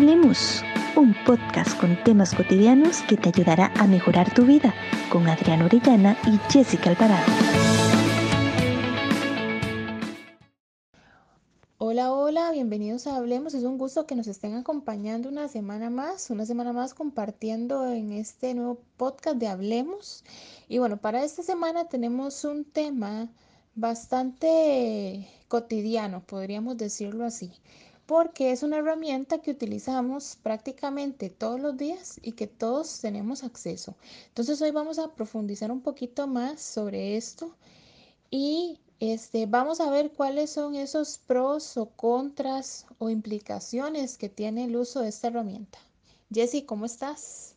Hablemos, un podcast con temas cotidianos que te ayudará a mejorar tu vida con Adriana Orellana y Jessica Alvarado. Hola, hola, bienvenidos a Hablemos. Es un gusto que nos estén acompañando una semana más, una semana más compartiendo en este nuevo podcast de Hablemos. Y bueno, para esta semana tenemos un tema bastante cotidiano, podríamos decirlo así porque es una herramienta que utilizamos prácticamente todos los días y que todos tenemos acceso. Entonces hoy vamos a profundizar un poquito más sobre esto y este, vamos a ver cuáles son esos pros o contras o implicaciones que tiene el uso de esta herramienta. Jessie, ¿cómo estás?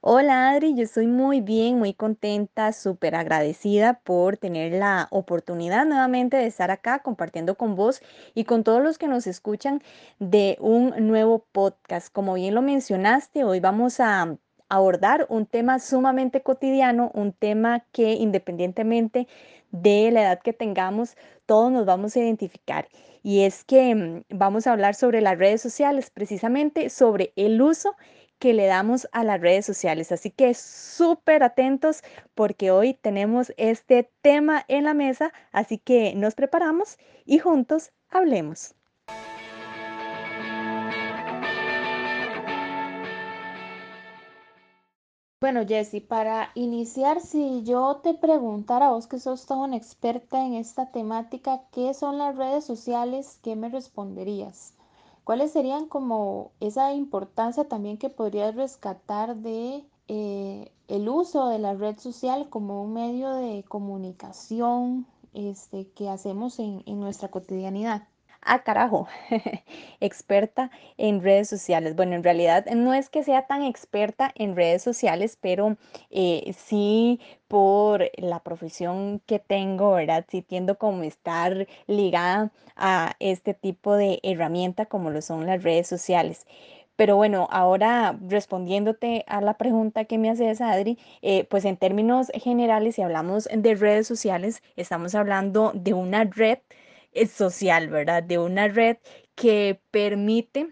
Hola Adri, yo estoy muy bien, muy contenta, súper agradecida por tener la oportunidad nuevamente de estar acá compartiendo con vos y con todos los que nos escuchan de un nuevo podcast. Como bien lo mencionaste, hoy vamos a abordar un tema sumamente cotidiano, un tema que independientemente de la edad que tengamos, todos nos vamos a identificar. Y es que mm, vamos a hablar sobre las redes sociales, precisamente sobre el uso que le damos a las redes sociales. Así que súper atentos porque hoy tenemos este tema en la mesa, así que nos preparamos y juntos hablemos. Bueno, Jessie, para iniciar, si yo te preguntara, vos que sos toda una experta en esta temática, ¿qué son las redes sociales? ¿Qué me responderías? ¿Cuáles serían como esa importancia también que podrías rescatar de eh, el uso de la red social como un medio de comunicación este, que hacemos en nuestra cotidianidad? Ah, carajo, experta en redes sociales. Bueno, en realidad no es que sea tan experta en redes sociales, pero eh, sí por la profesión que tengo, ¿verdad? Sí tiendo como estar ligada a este tipo de herramienta como lo son las redes sociales. Pero bueno, ahora respondiéndote a la pregunta que me haces, Adri, eh, pues en términos generales, si hablamos de redes sociales, estamos hablando de una red social, ¿verdad? De una red que permite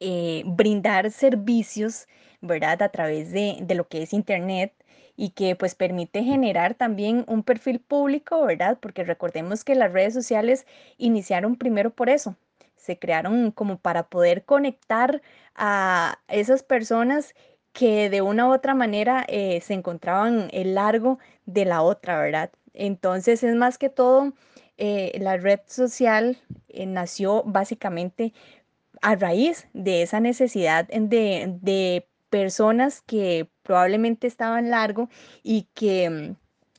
eh, brindar servicios, ¿verdad? A través de, de, lo que es Internet y que pues permite generar también un perfil público, ¿verdad? Porque recordemos que las redes sociales iniciaron primero por eso. Se crearon como para poder conectar a esas personas que de una u otra manera eh, se encontraban el largo de la otra, ¿verdad? Entonces es más que todo eh, la red social eh, nació básicamente a raíz de esa necesidad de, personas que probablemente estaban largo y que mm,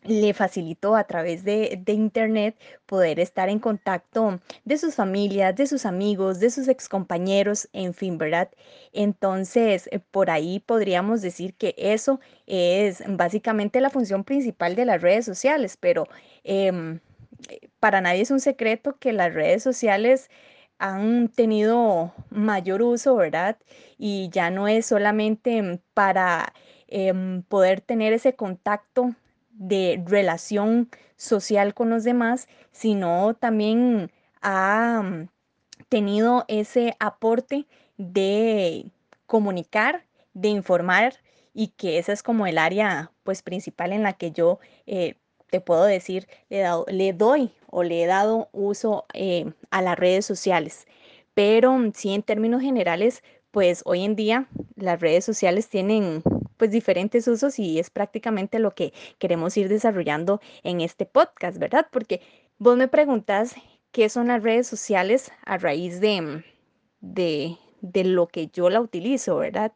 le facilitó a través de, internet poder estar en contacto de sus familias, de sus amigos, de sus excompañeros, en fin, ¿verdad? Entonces, eh, por ahí podríamos decir que eso es básicamente la función principal de las redes sociales, pero em, para nadie es un secreto que las redes sociales han tenido mayor uso, ¿verdad? Y ya no es solamente para em, poder tener ese contacto de relación social con los demás, sino también ha tenido ese aporte de comunicar, de informar y que esa es como el área pues principal en la que yo eh, te puedo decir, le, doy o le he dado uso eh, a las redes sociales. Pero sí, en términos generales, pues hoy en día las redes sociales tienen pues diferentes usos y es prácticamente lo que queremos ir desarrollando en este podcast, ¿verdad? Porque vos me preguntas qué son las redes sociales a raíz de, de, de lo que yo la utilizo, ¿verdad?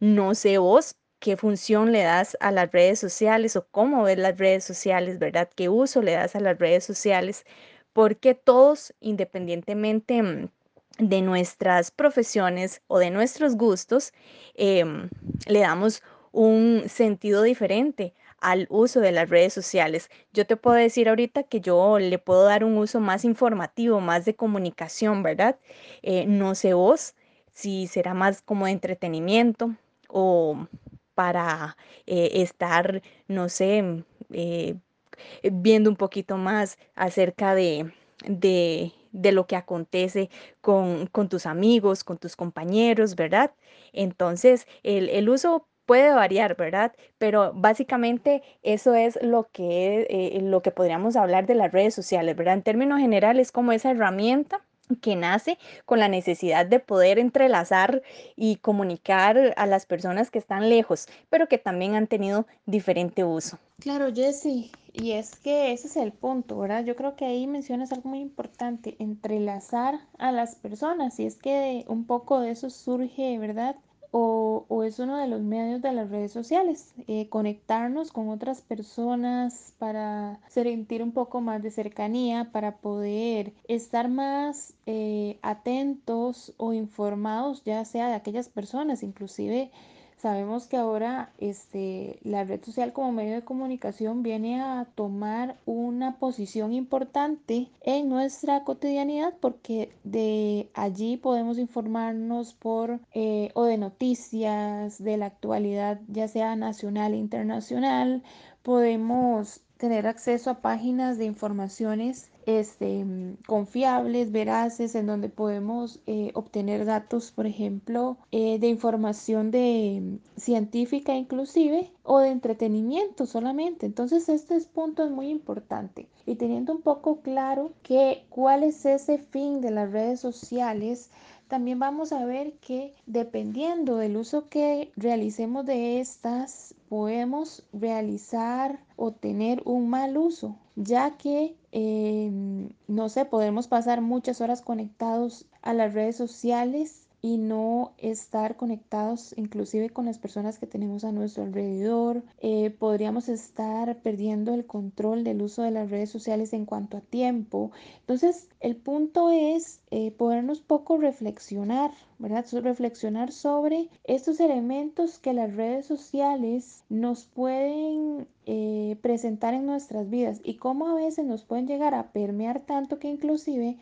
No sé vos, qué función le das a las redes sociales o cómo ves las redes sociales, ¿verdad? ¿Qué uso le das a las redes sociales? Porque todos, independientemente mm, de nuestras profesiones o de nuestros gustos, em, le damos un sentido diferente al uso de las redes sociales. Yo te puedo decir ahorita que yo le puedo dar un uso más informativo, más de comunicación, ¿verdad? Eh, no sé vos si será más como de entretenimiento o para eh, estar, no sé, eh, viendo un poquito más acerca de, de, de lo que acontece con, con tus amigos, con tus compañeros, ¿verdad? Entonces, el, el uso puede variar, ¿verdad? Pero básicamente eso es lo que, eh, lo que podríamos hablar de las redes sociales, ¿verdad? En términos generales, como esa herramienta que nace con la necesidad de poder entrelazar y comunicar a las personas que están lejos, pero que también han tenido diferente uso. Claro, Jessy, y es que ese es el punto, ¿verdad? Yo creo que ahí mencionas algo muy importante, entrelazar a las personas, y es que un poco de eso surge, ¿verdad? O, es uno de los medios de las redes sociales, eh, conectarnos con otras personas para sentir un poco más de cercanía, para poder estar más eh, atentos o informados, ya sea de aquellas personas, inclusive Sabemos que ahora este, la red social como medio de comunicación viene a tomar una posición importante en nuestra cotidianidad porque de allí podemos informarnos por eh, o de noticias de la actualidad, ya sea nacional e internacional. Podemos tener acceso a páginas de informaciones este, confiables, veraces, en donde podemos eh, obtener datos, por ejemplo, eh, de información de mm, científica inclusive o de entretenimiento solamente. Entonces este punto es muy importante y teniendo un poco claro que cuál es ese fin de las redes sociales, también vamos a ver que dependiendo del uso que realicemos de estas, podemos realizar o tener un mal uso, ya que, em, no sé, podemos pasar muchas horas conectados a las redes sociales y no estar conectados inclusive con las personas que tenemos a nuestro alrededor. Eh, podríamos estar perdiendo el control del uso de las redes sociales en cuanto a tiempo. Entonces, el punto es eh, podernos poco reflexionar, ¿verdad? Reflexionar sobre estos elementos que las redes sociales nos pueden eh, presentar en nuestras vidas y cómo a veces nos pueden llegar a permear tanto que inclusive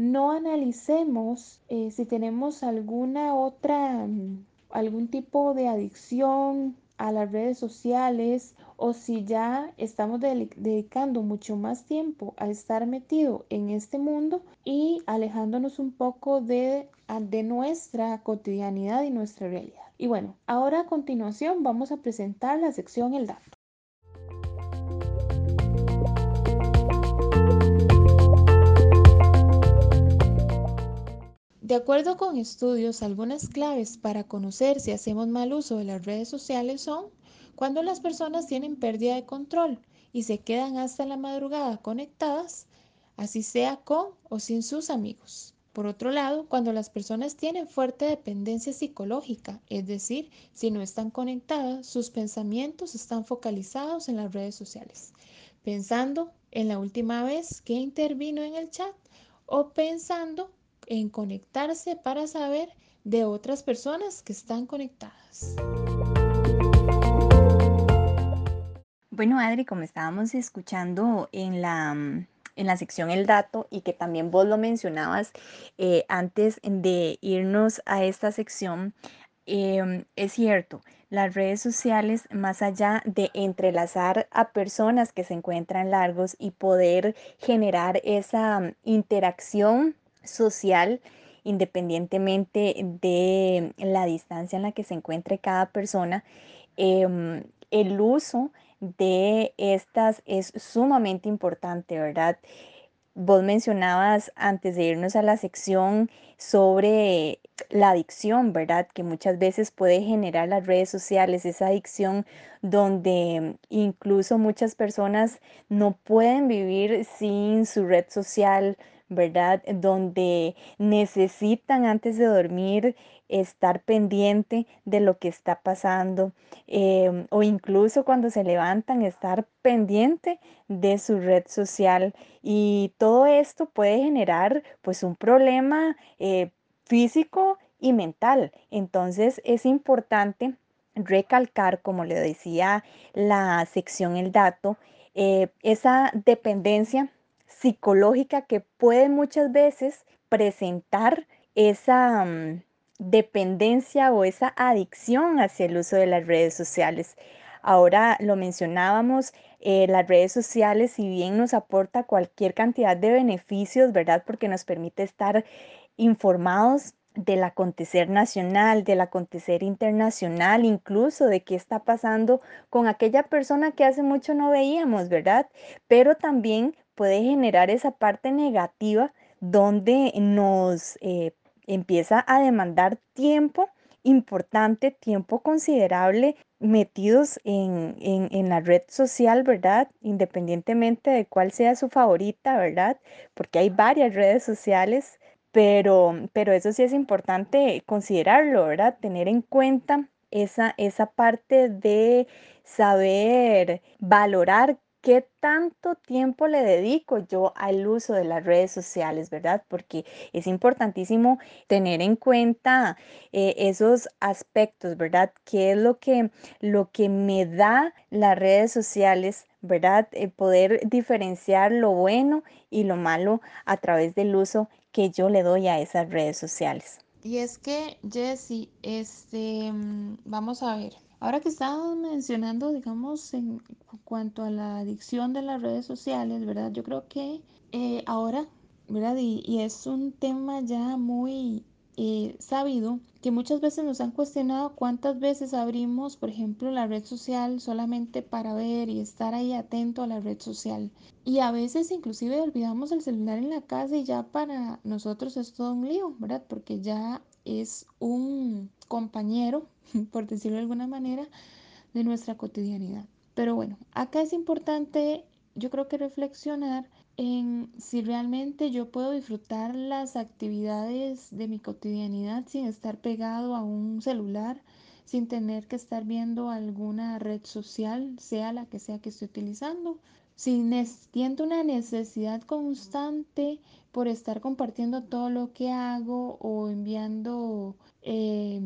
no analicemos eh, si tenemos alguna otra, mm, algún tipo de adicción a las redes sociales o si ya estamos dedicando mucho más tiempo a estar metido en este mundo y alejándonos un poco de, de nuestra cotidianidad y nuestra realidad. Y bueno, ahora a continuación vamos a presentar la sección El dato. De acuerdo con estudios, algunas claves para conocer si hacemos mal uso de las redes sociales son cuando las personas tienen pérdida de control y se quedan hasta la madrugada conectadas, así sea con o sin sus amigos. Por otro lado, cuando las personas tienen fuerte dependencia psicológica, es decir, si no están conectadas, sus pensamientos están focalizados en las redes sociales, pensando en la última vez que intervino en el chat o pensando en conectarse para saber de otras personas que están conectadas. Bueno, Adri, como estábamos escuchando en la, en la sección El dato y que también vos lo mencionabas eh, antes de irnos a esta sección, em, es cierto, las redes sociales, más allá de entrelazar a personas que se encuentran largos y poder generar esa interacción social independientemente de la distancia en la que se encuentre cada persona, em, el uso de estas es sumamente importante, ¿verdad? Vos mencionabas antes de irnos a la sección sobre la adicción, ¿verdad? Que muchas veces puede generar las redes sociales, esa adicción donde incluso muchas personas no pueden vivir sin su red social, ¿verdad? Donde necesitan antes de dormir estar pendiente de lo que está pasando em, o incluso cuando se levantan estar pendiente de su red social y todo esto puede generar pues un problema eh, físico y mental. Entonces es importante recalcar, como le decía la sección El Dato, eh, esa dependencia psicológica que puede muchas veces presentar esa mm, dependencia o esa adicción hacia el uso de las redes sociales. ahora lo mencionábamos, eh, las redes sociales, si bien nos aporta cualquier cantidad de beneficios, ¿verdad? Porque nos permite estar informados del acontecer nacional, del acontecer internacional, incluso de qué está pasando con aquella persona que hace mucho no veíamos, ¿verdad? Pero también puede generar esa parte negativa donde nos eh, empieza a demandar tiempo importante, tiempo considerable metidos en, en, la red social, ¿verdad? Independientemente de cuál sea su favorita, ¿verdad? Porque hay varias redes sociales pero, pero eso sí es importante considerarlo, ¿verdad? Tener en cuenta esa, esa parte de saber valorar qué tanto tiempo le dedico yo al uso de las redes sociales, ¿verdad? Porque es importantísimo tener en cuenta eh, esos aspectos, ¿verdad? ¿Qué es lo que, lo que me da las redes sociales? ¿Verdad? Eh, poder diferenciar lo bueno y lo malo a través del uso que yo le doy a esas redes sociales. Y es que, Jessie, este, mm, vamos a ver, ahora que estamos mencionando, digamos, en cuanto a la adicción de las redes sociales, ¿verdad? Yo creo que eh, ahora, ¿verdad? Y, y, es un tema ya muy eh, sabido que muchas veces nos han cuestionado cuántas veces abrimos, por ejemplo, la red social solamente para ver y estar ahí atento a la red social. Y a veces inclusive olvidamos el celular en la casa y ya para nosotros es todo un lío, ¿verdad? Porque ya es un compañero, por decirlo de alguna manera, de nuestra cotidianidad. Pero bueno, acá es importante, yo creo que reflexionar en si realmente yo puedo disfrutar las actividades de mi cotidianidad sin estar pegado a un celular, sin tener que estar viendo alguna red social, sea la que sea que esté utilizando, siento una necesidad constante por estar compartiendo todo lo que hago o enviando eh,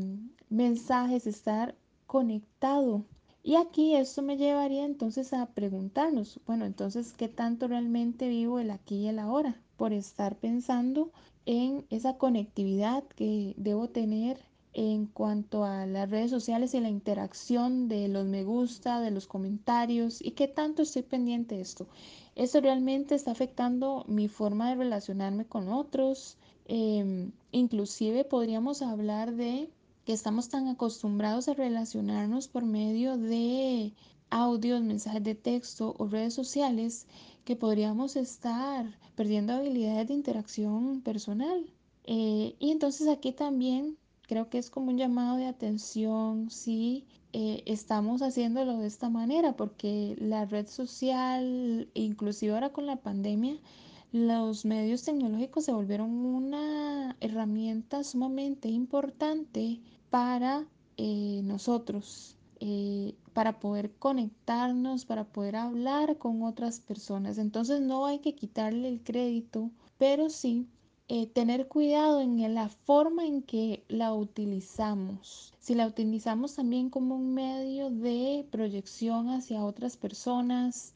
mensajes, estar conectado y aquí esto me llevaría entonces a preguntarnos, bueno, entonces, ¿qué tanto realmente vivo el aquí y el ahora? Por estar pensando en esa conectividad que debo tener en cuanto a las redes sociales y la interacción de los me gusta, de los comentarios y qué tanto estoy pendiente de esto. Esto realmente está afectando mi forma de relacionarme con otros. Em, inclusive podríamos hablar de que estamos tan acostumbrados a relacionarnos por medio de audios, mensajes de texto o redes sociales que podríamos estar perdiendo habilidades de interacción personal. Eh, y entonces aquí también creo que es como un llamado de atención si eh, estamos haciéndolo de esta manera, porque la red social, inclusive ahora con la pandemia, los medios tecnológicos se volvieron una herramienta sumamente importante para eh, nosotros, eh, para poder conectarnos, para poder hablar con otras personas. Entonces no hay que quitarle el crédito, pero sí eh, tener cuidado en la forma en que la utilizamos. Si la utilizamos también como un medio de proyección hacia otras personas,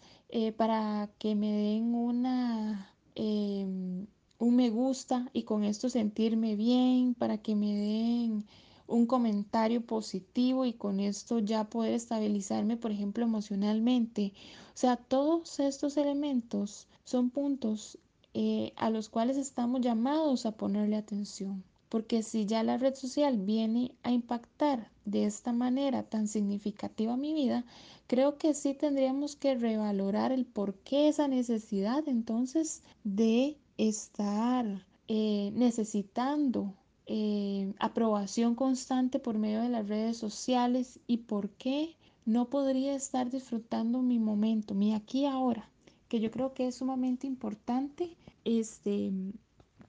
para que me den una em, un me gusta y con esto sentirme bien, para que me den un comentario positivo y con esto ya poder estabilizarme, por ejemplo, emocionalmente. O sea, todos estos elementos son puntos eh, a los cuales estamos llamados a ponerle atención. Porque si ya la red social viene a impactar de esta manera tan significativa mi vida, creo que sí tendríamos que revalorar el por qué esa necesidad entonces de estar eh, necesitando eh, aprobación constante por medio de las redes sociales y por qué no podría estar disfrutando mi momento, mi aquí ahora, que yo creo que es sumamente importante este,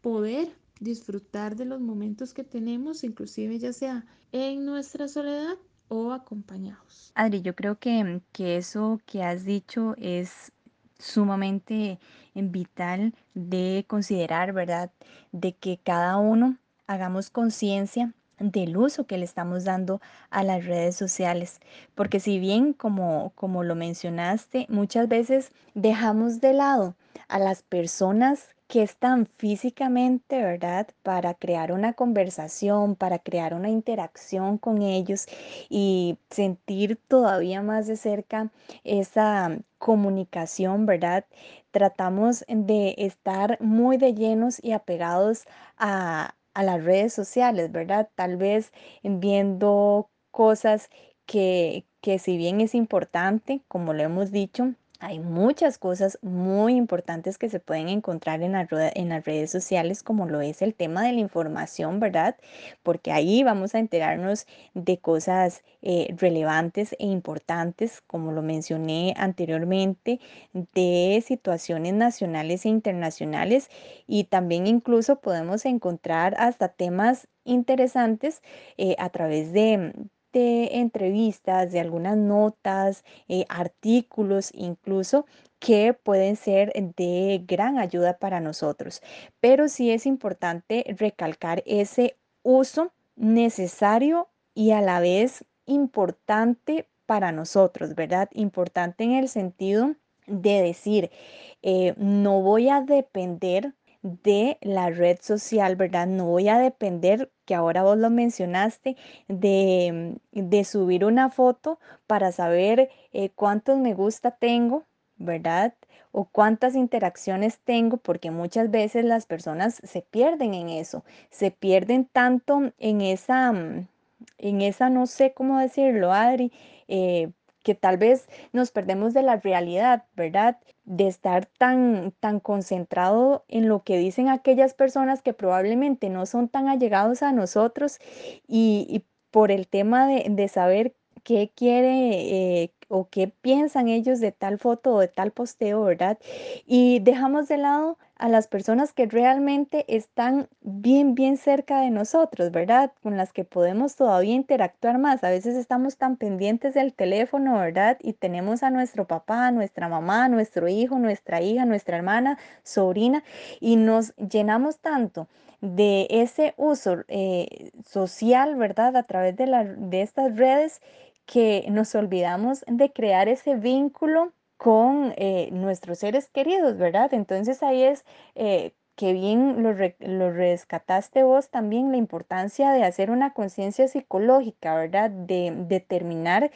poder disfrutar de los momentos que tenemos, inclusive ya sea en nuestra soledad o acompañados. Adri, yo creo que, que eso que has dicho es sumamente vital de considerar, ¿verdad? De que cada uno hagamos conciencia del uso que le estamos dando a las redes sociales. Porque si bien, como, como lo mencionaste, muchas veces dejamos de lado a las personas que están físicamente, ¿verdad? Para crear una conversación, para crear una interacción con ellos y sentir todavía más de cerca esa comunicación, ¿verdad? Tratamos de estar muy de llenos y apegados a, a las redes sociales, ¿verdad? Tal vez viendo cosas que, que si bien es importante, como lo hemos dicho, hay muchas cosas muy importantes que se pueden encontrar en, las redes sociales, como lo es el tema de la información, ¿verdad? Porque ahí vamos a enterarnos de cosas eh, relevantes e importantes, como lo mencioné anteriormente, de situaciones nacionales e internacionales y también incluso podemos encontrar hasta temas interesantes eh, a través de, de entrevistas, de algunas notas, eh, artículos incluso que pueden ser de gran ayuda para nosotros. Pero sí es importante recalcar ese uso necesario y a la vez importante para nosotros, ¿verdad? Importante en el sentido de decir, eh, no voy a depender de la red social, ¿verdad? No voy a depender, que ahora vos lo mencionaste, de, de subir una foto para saber eh, cuántos me gusta tengo, ¿verdad? O cuántas interacciones tengo, porque muchas veces las personas se pierden en eso, se pierden tanto en esa, mm, en esa, no sé cómo decirlo, Adri, eh, que tal vez nos perdemos de la realidad, ¿verdad? De estar tan, tan concentrado en lo que dicen aquellas personas que probablemente no son tan allegados a nosotros y, por el tema de, de saber qué quiere eh, o qué piensan ellos de tal foto o de tal posteo, ¿verdad? Y dejamos de lado a las personas que realmente están bien, bien cerca de nosotros, ¿verdad? Con las que podemos todavía interactuar más. A veces estamos tan pendientes del teléfono, ¿verdad? Y tenemos a nuestro papá, nuestra mamá, nuestro hijo, nuestra hija, nuestra hermana, sobrina, y nos llenamos tanto de ese uso eh, social, ¿verdad? A través de, de estas redes que nos olvidamos de crear ese vínculo con eh, nuestros seres queridos, ¿verdad? Entonces ahí es eh, que bien lo, rescataste vos también la importancia de hacer una conciencia psicológica, ¿verdad? De determinar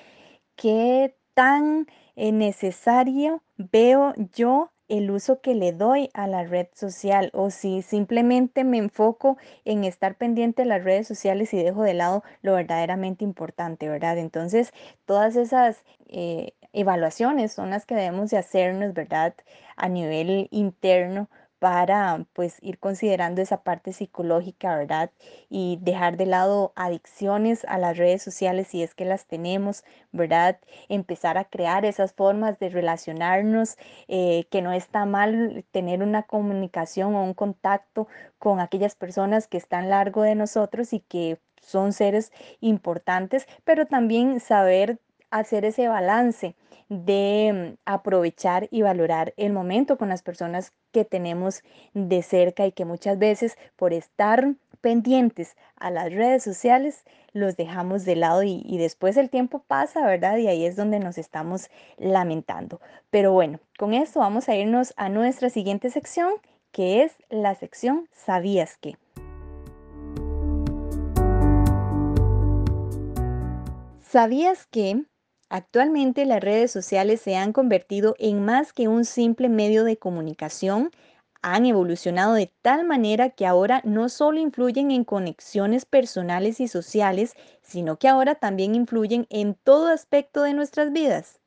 qué tan eh, necesario veo yo el uso que le doy a la red social o si simplemente me enfoco en estar pendiente de las redes sociales y dejo de lado lo verdaderamente importante, ¿verdad? Entonces, todas esas evaluaciones son las que debemos de hacernos, ¿verdad? A nivel interno para pues ir considerando esa parte psicológica, ¿verdad? Y dejar de lado adicciones a las redes sociales si es que las tenemos, ¿verdad? Empezar a crear esas formas de relacionarnos, eh, que no está mal tener una comunicación o un contacto con aquellas personas que están largo de nosotros y que son seres importantes, pero también saber hacer ese balance de mm, aprovechar y valorar el momento con las personas que tenemos de cerca y que muchas veces por estar pendientes a las redes sociales los dejamos de lado y, después el tiempo pasa, ¿verdad? Y ahí es donde nos estamos lamentando. Pero bueno, con esto vamos a irnos a nuestra siguiente sección, que es la sección ¿Sabías qué? ¿Sabías que Actualmente las redes sociales se han convertido en más que un simple medio de comunicación, han evolucionado de tal manera que ahora no solo influyen en conexiones personales y sociales, sino que ahora también influyen en todo aspecto de nuestras vidas.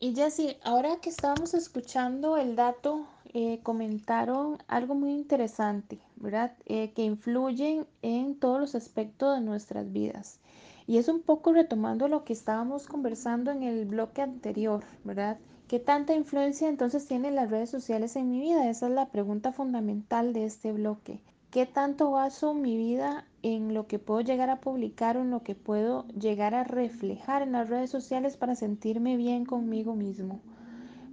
Y Jessy, ahora que estábamos escuchando el dato eh, comentaron algo muy interesante, ¿verdad? Eh, que influyen en todos los aspectos de nuestras vidas. Y es un poco retomando lo que estábamos conversando en el bloque anterior, ¿verdad? ¿Qué tanta influencia entonces tienen las redes sociales en mi vida? Esa es la pregunta fundamental de este bloque. ¿Qué tanto baso mi vida en lo que puedo llegar a publicar o en lo que puedo llegar a reflejar en las redes sociales para sentirme bien conmigo mismo?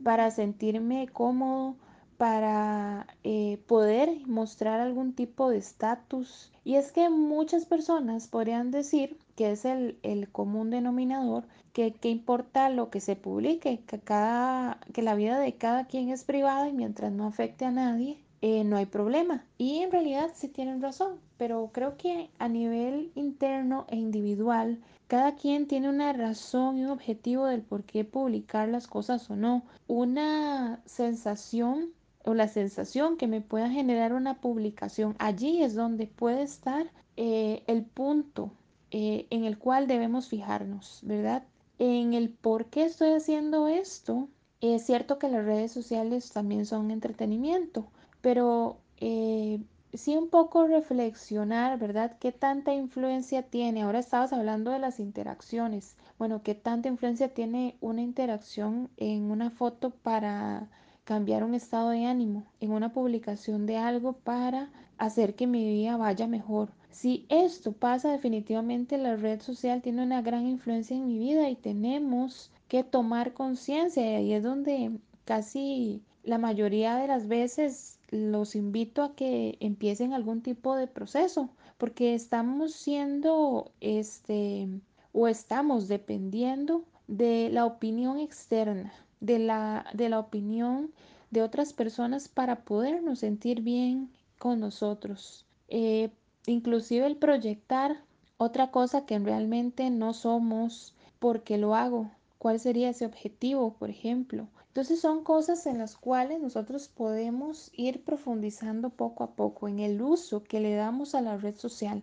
Para sentirme cómodo, para eh, poder mostrar algún tipo de estatus. Y es que muchas personas podrían decir que es el, el común denominador, que, que, importa lo que se publique, que, cada, que la vida de cada quien es privada y mientras no afecte a nadie, eh, no hay problema. Y en realidad sí tienen razón, pero creo que a nivel interno e individual, cada quien tiene una razón y un objetivo del por qué publicar las cosas o no. Una sensación o la sensación que me pueda generar una publicación, allí es donde puede estar eh, el punto eh, en el cual debemos fijarnos, ¿verdad? En el por qué estoy haciendo esto. Es cierto que las redes sociales también son entretenimiento, pero eh, sí un poco reflexionar, ¿verdad? ¿Qué tanta influencia tiene? Ahora estabas hablando de las interacciones. Bueno, ¿qué tanta influencia tiene una interacción en una foto para cambiar un estado de ánimo, en una publicación de algo para hacer que mi vida vaya mejor? Si esto pasa, definitivamente la red social tiene una gran influencia en mi vida y tenemos que tomar conciencia y es donde casi la mayoría de las veces los invito a que empiecen algún tipo de proceso, porque estamos siendo, este, o estamos dependiendo de la opinión externa, de la, de la opinión de otras personas para podernos sentir bien con nosotros. Eh, inclusive el proyectar otra cosa que realmente no somos porque lo hago. ¿Cuál sería ese objetivo, por ejemplo? Entonces son cosas en las cuales nosotros podemos ir profundizando poco a poco en el uso que le damos a la red social.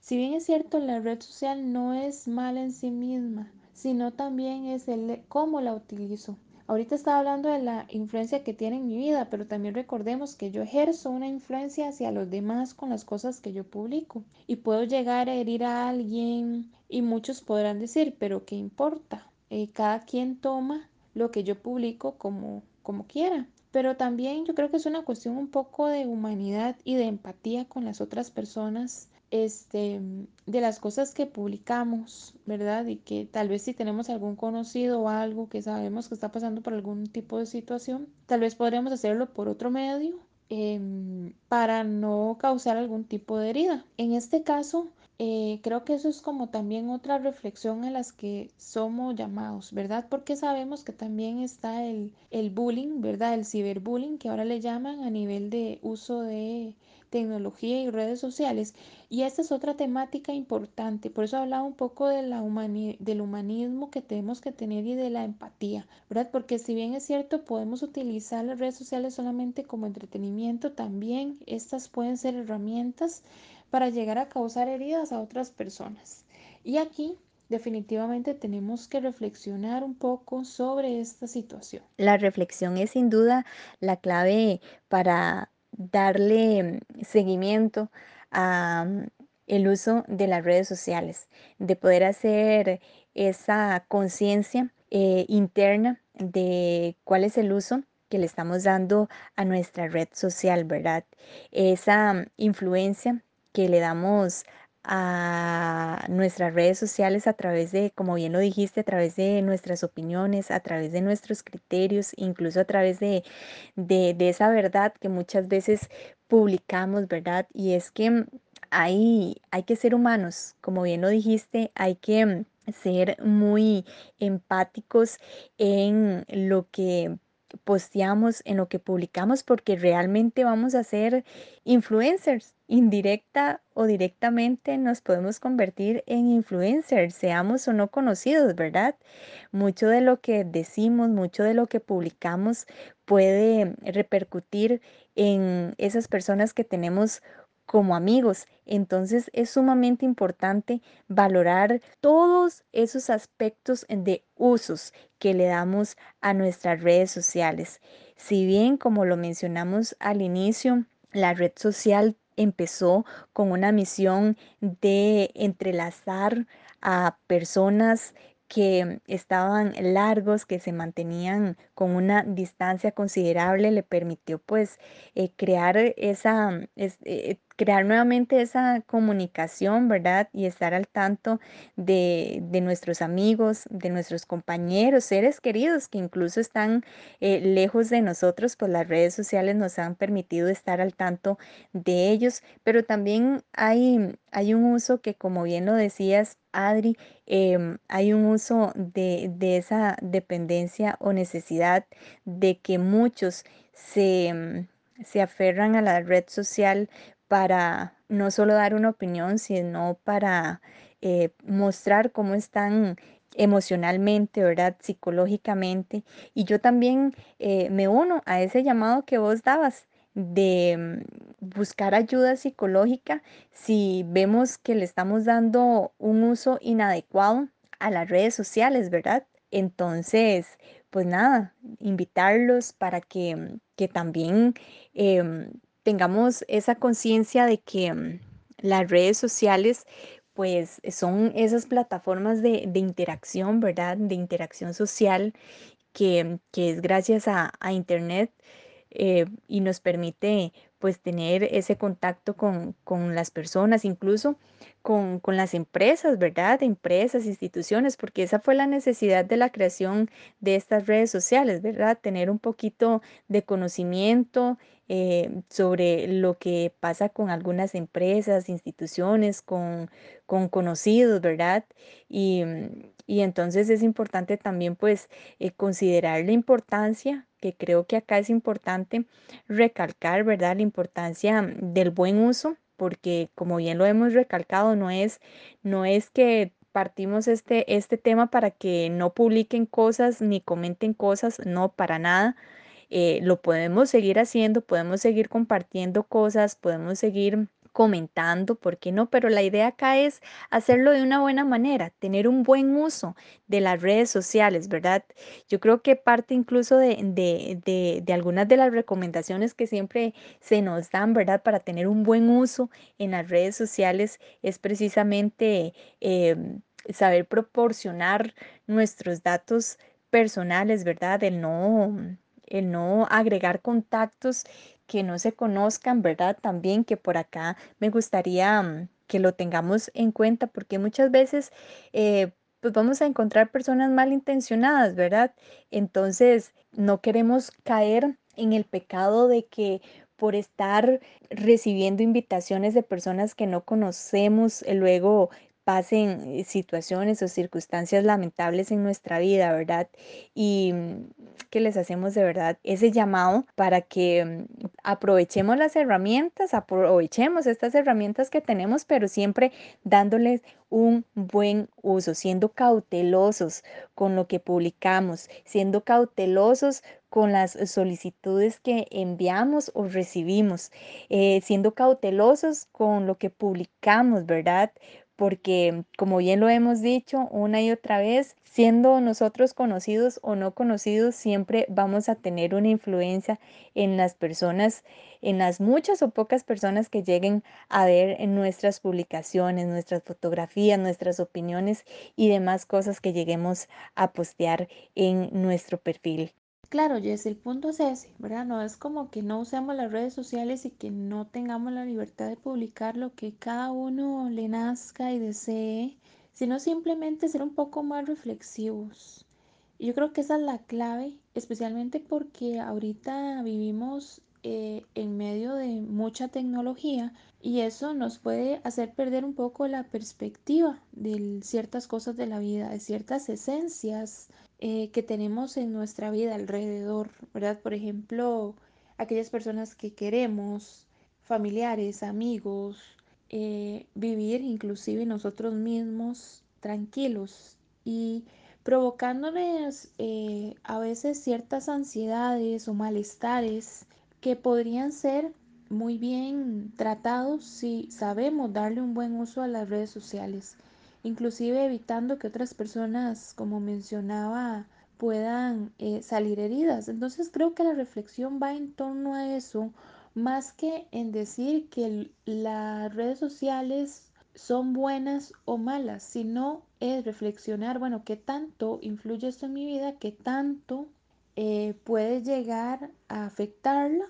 Si bien es cierto, la red social no es mala en sí misma, sino también es el cómo la utilizo. Ahorita estaba hablando de la influencia que tiene en mi vida, pero también recordemos que yo ejerzo una influencia hacia los demás con las cosas que yo publico y puedo llegar a herir a alguien y muchos podrán decir, pero ¿qué importa? Eh, cada quien toma lo que yo publico como, como quiera. Pero también yo creo que es una cuestión un poco de humanidad y de empatía con las otras personas, este, de las cosas que publicamos, ¿verdad? Y que tal vez si tenemos algún conocido o algo que sabemos que está pasando por algún tipo de situación, tal vez podríamos hacerlo por otro medio em, para no causar algún tipo de herida. En este caso, eh, creo que eso es como también otra reflexión en las que somos llamados, ¿verdad? Porque sabemos que también está el, el bullying, ¿verdad? El ciberbullying, que ahora le llaman a nivel de uso de tecnología y redes sociales. Y esta es otra temática importante, por eso hablaba un poco de la del humanismo que tenemos que tener y de la empatía, ¿verdad? Porque si bien es cierto, podemos utilizar las redes sociales solamente como entretenimiento, también estas pueden ser herramientas para llegar a causar heridas a otras personas. Y aquí definitivamente tenemos que reflexionar un poco sobre esta situación. La reflexión es sin duda la clave para darle seguimiento a mm, el uso de las redes sociales, de poder hacer esa conciencia eh, interna de cuál es el uso que le estamos dando a nuestra red social, ¿verdad? Esa influencia que le damos a nuestras redes sociales a través de, como bien lo dijiste, a través de nuestras opiniones, a través de nuestros criterios, incluso a través de, de, esa verdad que muchas veces publicamos, ¿verdad? Y es que hay, hay que ser humanos, como bien lo dijiste, hay que ser muy empáticos en lo que posteamos, en lo que publicamos, porque realmente vamos a ser influencers. Indirecta o directamente nos podemos convertir en influencers, seamos o no conocidos, ¿verdad? Mucho de lo que decimos, mucho de lo que publicamos puede repercutir en esas personas que tenemos como amigos. Entonces es sumamente importante valorar todos esos aspectos de usos que le damos a nuestras redes sociales. Si bien, como lo mencionamos al inicio, la red social empezó con una misión de entrelazar a personas que estaban largos, que se mantenían con una distancia considerable, le permitió pues eh, crear esa, eh, crear nuevamente esa comunicación, ¿verdad? Y estar al tanto de, nuestros amigos, de nuestros compañeros, seres queridos que incluso están eh, lejos de nosotros, pues las redes sociales nos han permitido estar al tanto de ellos, pero también hay, hay un uso que, como bien lo decías, Adri, em, hay un uso de, de esa dependencia o necesidad de que muchos se, mm, se aferran a la red social para no solo dar una opinión, sino para eh, mostrar cómo están emocionalmente, ¿verdad? Psicológicamente. Y yo también eh, me uno a ese llamado que vos dabas de mm, buscar ayuda psicológica si vemos que le estamos dando un uso inadecuado a las redes sociales, ¿verdad? Entonces, pues nada, invitarlos para que, mm, que también em, tengamos esa conciencia de que mm, las redes sociales pues son esas plataformas de, de interacción, ¿verdad? De interacción social que, que es gracias a, a Internet eh, y nos permite pues tener ese contacto con, con las personas, incluso con, con, las empresas, ¿verdad? Empresas, instituciones, porque esa fue la necesidad de la creación de estas redes sociales, ¿verdad? Tener un poquito de conocimiento eh, sobre lo que pasa con algunas empresas, instituciones, con, con conocidos, ¿verdad? Y, y, entonces es importante también pues eh, considerar la importancia que creo que acá es importante recalcar, ¿verdad? La importancia del buen uso, porque como bien lo hemos recalcado, no es, no es que partimos este, este tema para que no publiquen cosas ni comenten cosas, no, para nada. Eh, lo podemos seguir haciendo, podemos seguir compartiendo cosas, podemos seguir comentando, ¿por qué no? Pero la idea acá es hacerlo de una buena manera, tener un buen uso de las redes sociales, ¿verdad? Yo creo que parte incluso de, de, de, de algunas de las recomendaciones que siempre se nos dan, ¿verdad? Para tener un buen uso en las redes sociales es precisamente eh, saber proporcionar nuestros datos personales, ¿verdad? El no, el no agregar contactos que no se conozcan, ¿verdad? También que por acá me gustaría mm, que lo tengamos en cuenta porque muchas veces eh, pues vamos a encontrar personas malintencionadas, ¿verdad? Entonces no queremos caer en el pecado de que por estar recibiendo invitaciones de personas que no conocemos, eh, luego pasen eh, situaciones o circunstancias lamentables en nuestra vida, ¿verdad? Y mm, que les hacemos de verdad ese llamado para que mm, aprovechemos las herramientas, aprovechemos estas herramientas que tenemos, pero siempre dándoles un buen uso, siendo cautelosos con lo que publicamos, siendo cautelosos con las solicitudes que enviamos o recibimos, eh, siendo cautelosos con lo que publicamos, ¿verdad? Porque como bien lo hemos dicho una y otra vez, siendo nosotros conocidos o no conocidos, siempre vamos a tener una influencia en las personas, en las muchas o pocas personas que lleguen a ver en nuestras publicaciones, nuestras fotografías, nuestras opiniones y demás cosas que lleguemos a postear en nuestro perfil. Claro, Jess, el punto es ese, ¿verdad? No es como que no usemos las redes sociales y que no tengamos la libertad de publicar lo que cada uno le nazca y desee, sino simplemente ser un poco más reflexivos. Y yo creo que esa es la clave, especialmente porque ahorita vivimos eh, en medio de mucha tecnología y eso nos puede hacer perder un poco la perspectiva de ciertas cosas de la vida, de ciertas esencias eh, que tenemos en nuestra vida alrededor, ¿verdad? Por ejemplo, aquellas personas que queremos, familiares, amigos, eh, vivir inclusive nosotros mismos tranquilos y provocándoles a veces ciertas ansiedades o malestares que podrían ser muy bien tratados si sabemos darle un buen uso a las redes sociales inclusive evitando que otras personas, como mencionaba, puedan eh, salir heridas. Entonces creo que la reflexión va en torno a eso, más que en decir que las redes sociales son buenas o malas, sino es reflexionar, bueno, qué tanto influye esto en mi vida, qué tanto eh, puede llegar a afectarla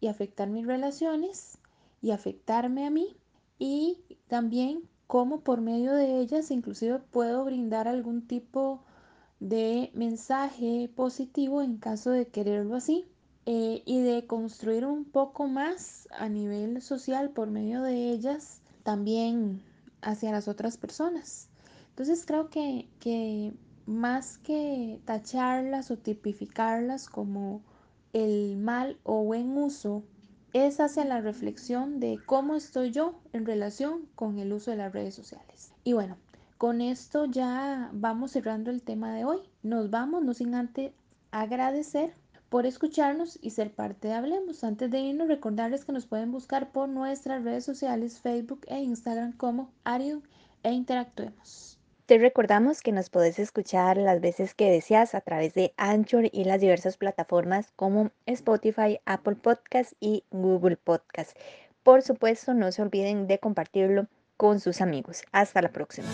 y afectar mis relaciones y afectarme a mí y también cómo por medio de ellas inclusive puedo brindar algún tipo de mensaje positivo en caso de quererlo así eh, y de construir un poco más a nivel social por medio de ellas también hacia las otras personas. Entonces creo que, que más que tacharlas o tipificarlas como el mal o buen uso, es hacia la reflexión de cómo estoy yo en relación con el uso de las redes sociales. Y bueno, con esto ya vamos cerrando el tema de hoy. Nos vamos, no sin antes agradecer por escucharnos y ser parte de Hablemos. Antes de irnos, recordarles que nos pueden buscar por nuestras redes sociales, Facebook e Instagram como Arion e Interactuemos. Te recordamos que nos puedes escuchar las veces que deseas a través de Anchor y las diversas plataformas como Spotify, Apple Podcast y Google Podcast. Por supuesto, no se olviden de compartirlo con sus amigos. Hasta la próxima.